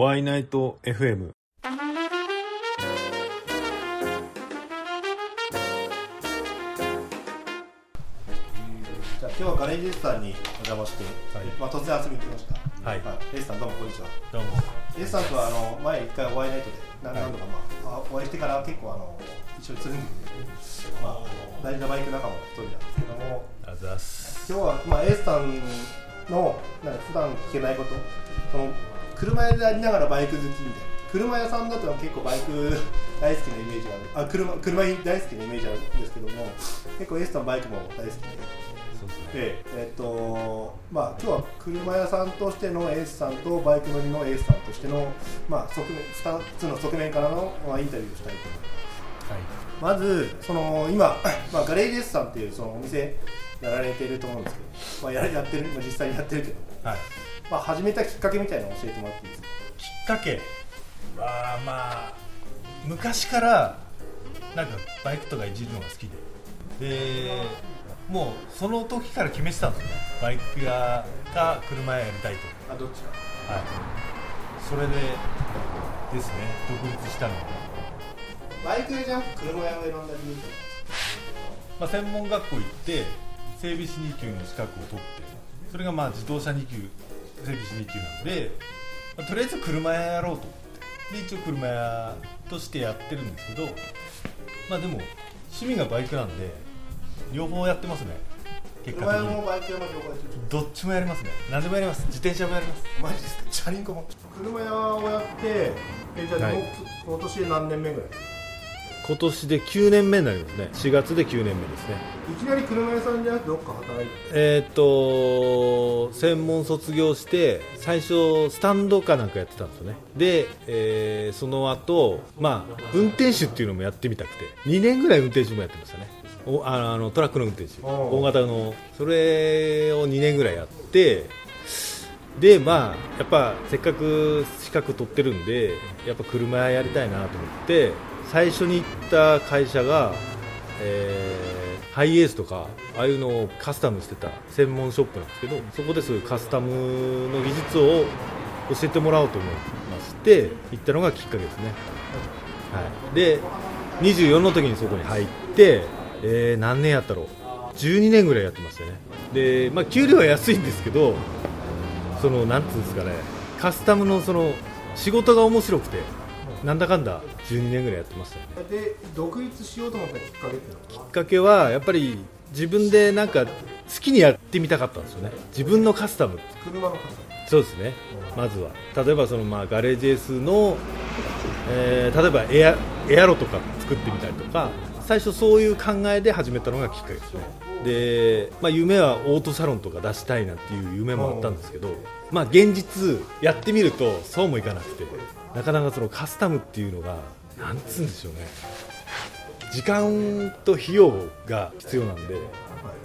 ワイナイト FM じゃあ今日はガレージレスさんにお邪魔して、まあ、突然遊びに来ました。はい。レスさんどうもこんにちは。どうも。レスさんとはあの前一回お会いナイトで何何度か、まあ、あお会いしてから結構あの一緒につるんで、まあ、大事なバイク仲間の一人なんですけども、あざっす。今日はまあエースさんのなんか普段聞けないこと、その車屋でありながらバイク好きみたいな。車屋さんだと結構バイク 大好きなイメージがある。あ車車大好きなイメージあるんですけども結構エースさんバイクも大好きででえええっとまあ、今日は車屋さんとしてのエースさんとバイク乗りのエースさんとしての、まあ、側面2つの側面からの、まあ、インタビューをしたいと思いますまずその今、まあ、ガレージエースさんっていうそのお店やられてると思うんですけど、まあ、ややってるまあ実際にやってるけど、はい、はい、まあ、始めたきっかけみたいなのを教えてもらっていいですか？きっかけ？はまあ昔からなんかバイクとかいじるのが好きで。でもうその時から決めてたんですよね。バイク屋か車屋やりたいと。あどっちか。はい。それでですね独立したの。で、バイク屋じゃなくて車屋を選んだ理由ってまあ、専門学校行って整備士2級の資格を取ってそれがまあ自動車2級整備士2級なんで、まあとりあえず車屋やろうと思って。で一応車屋としてやってるんですけどまあでも趣味がバイクなんで両方やってますね。結果的に。車屋もバイク屋も両方やってるどっちもやりますね。何でもやります。自転車もやります。マジですか？チャリンコも。車屋をやってえじゃあ、はい。今年で何年目ぐらい今年で9年目になりますね。4月で9年目ですね。いきなり車屋さんじゃなくてどっか働いてえーっと専門卒業して最初スタンドかなんかやってたんですよね。で、えーその後まあ運転手っていうのもやってみたくて2年ぐらい運転手もやってましたね。おあのトラックの運転手。大型の。それを2年ぐらいやってでまあやっぱせっかく資格取ってるんでやっぱ車屋やりたいなと思って最初に行った会社が、えーハイエースとかああいうのをカスタムしてた専門ショップなんですけどそこでそういうカスタムの技術を教えてもらおうと思いまして行ったのがきっかけですね、はい、で24の時にそこに入って、えー何年やったろう。12年ぐらいやってましたね。で、まあ、給料は安いんですけどそのなんつうんですかねカスタムのその仕事が面白くてなんだかんだ12年ぐらいやってましたよね。で独立しようと思ったきっかけってきっかけはやっぱり自分でなんか好きにやってみたかったんですよね。自分のカスタム。車の方そうですね。まずは。例えばそのまあガレージエースの、えー例えばエアエアロとか作ってみたりとか最初そういう考えで始めたのがきっかけですね。で、まあ、夢はオートサロンとか出したいなっていう夢もあったんですけど、まあ、現実やってみるとそうもいかなくてなかなかそのカスタムっていうのがなんつうんでしょうね。時間と費用が必要なんで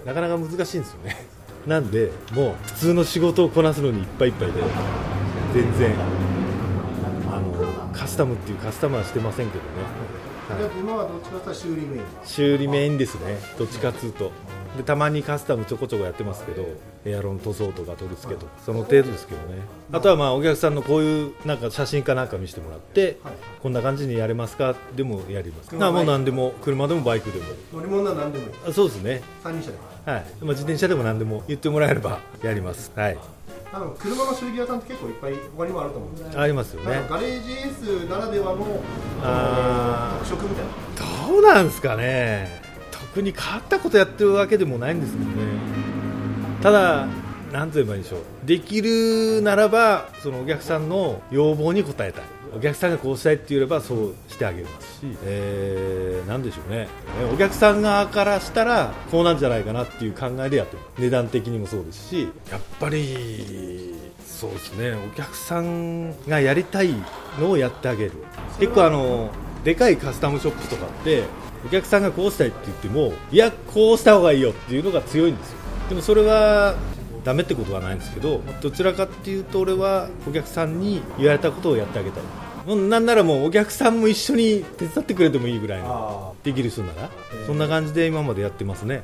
なかなか難しいんですよね。なんでもう普通の仕事をこなすのにいっぱいいっぱいで全然あのカスタムっていうカスタムはしてませんけどね、はい。で今はどっちかというと修理メイン。修理メインですね。どっちかっつうとでたまにカスタムちょこちょこやってますけどエアロン塗装とか取り付けとかその程度ですけどね。あとはまあお客さんのこういうなんか写真かなんか見せてもらって、はい。こんな感じにやれますか？でもやりますなもう何でも車でもバイクでも。乗り物なら何でもいい。あそうですね。三輪車ではい、まあ、自転車でも何でも言ってもらえればやります。はい。あの車の修理屋さんって結構いっぱい他にもあると思うんですけどありますよね。ガレージエースならではのあー。特色みたいな。どうなんですかね特に変わったことやってるわけでもないんですけどね。ただなんと言えばいいんでしょう。できるならばそのお客さんの要望に応えたい。お客さんがこうしたいって言えればそうしてあげますし、えー、なんでしょうね。えお客さん側からしたらこうなんじゃないかなっていう考えでやってる。値段的にもそうですし。やっぱりそうですね。お客さんがやりたいのをやってあげる。結構あのでかいカスタムショップとかってお客さんがこうしたいって言ってもいやこうした方がいいよっていうのが強いんですよ。でもそれはダメってことはないんですけどどちらかっていうと俺はお客さんに言われたことをやってあげたい。もうなんならもうお客さんも一緒に手伝ってくれてもいいぐらいのあできる人なら。そんな感じで今までやってますね。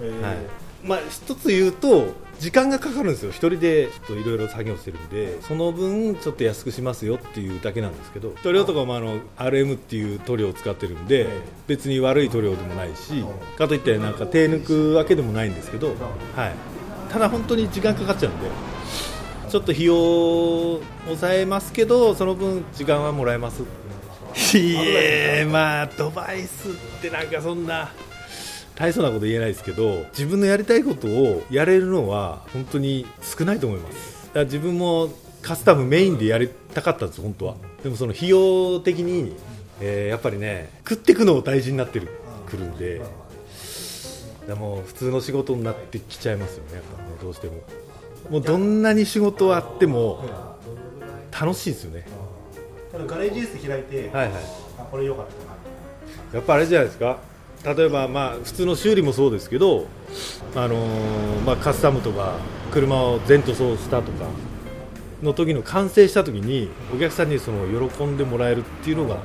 ー。はいまあ一つ言うと時間がかかるんですよ。一人でちょっといろいろ作業してるんでその分ちょっと安くしますよっていうだけなんですけど塗料とかもあの RM っていう塗料を使ってるんで別に悪い塗料でもないしかといってなんか手抜くわけでもないんですけど、はい、ただ本当に時間かかっちゃうんでちょっと費用を抑えますけどその分時間はもらえます。いえまあアドバイスってなんかそんな大層なこと言えないですけど自分のやりたいことをやれるのは本当に少ないと思います。だから自分もカスタムメインでやりたかったんです本当は。でもその費用的に、えー、やっぱりね食っていくのを大事になってるくるんで。でも普通の仕事になってきちゃいますよねやっぱねどうしても。もうどんなに仕事あっても楽しいですよね。ガレージエース開いて、はいはい、あこれよかったやっぱあれじゃないですか例えばまあ普通の修理もそうですけど、あのー、まあ、カスタムとか車を全塗装したとかの時の完成した時にお客さんにその喜んでもらえるっていうのが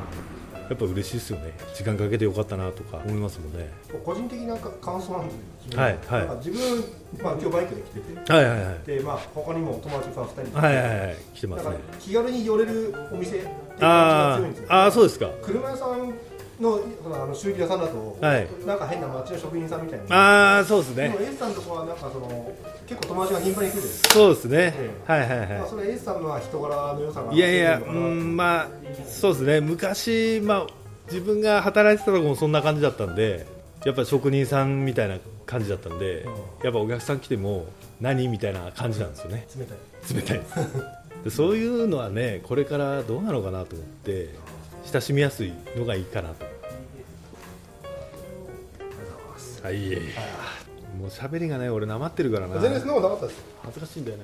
やっぱ嬉しいですよね。時間かけてよかったなとか思いますもんね。個人的な感想なんですけど、はいはい、自分、まあ、今日バイクで来てて、はいはいはい、でまあ他にも友達さん2人はいはいはい。来てますね。気軽に寄れるお店って感じが強いんですよ、ああそうですか。車屋さんのあの修理屋さんだと、はい、なんか変な町の職人さんみたいなああそうですね。でも S さんとこはなんかその結構友達が頻繁に来る。そうですね、ええ、はいはいはい、まあ、それ S さんのは人柄の良さがいやいやうんまあそうですね。昔まあ自分が働いてたとこもそんな感じだったんでやっぱ職人さんみたいな感じだったんで、うん、やっぱお客さん来ても何みたいな感じなんですよね。冷たい。冷たい。でそういうのはねこれからどうなのかなと思って親しみやすいのがいいかなと。はい、もう喋りがね俺なまってるからな。全然そんなことなかったです。恥ずかしいんだよね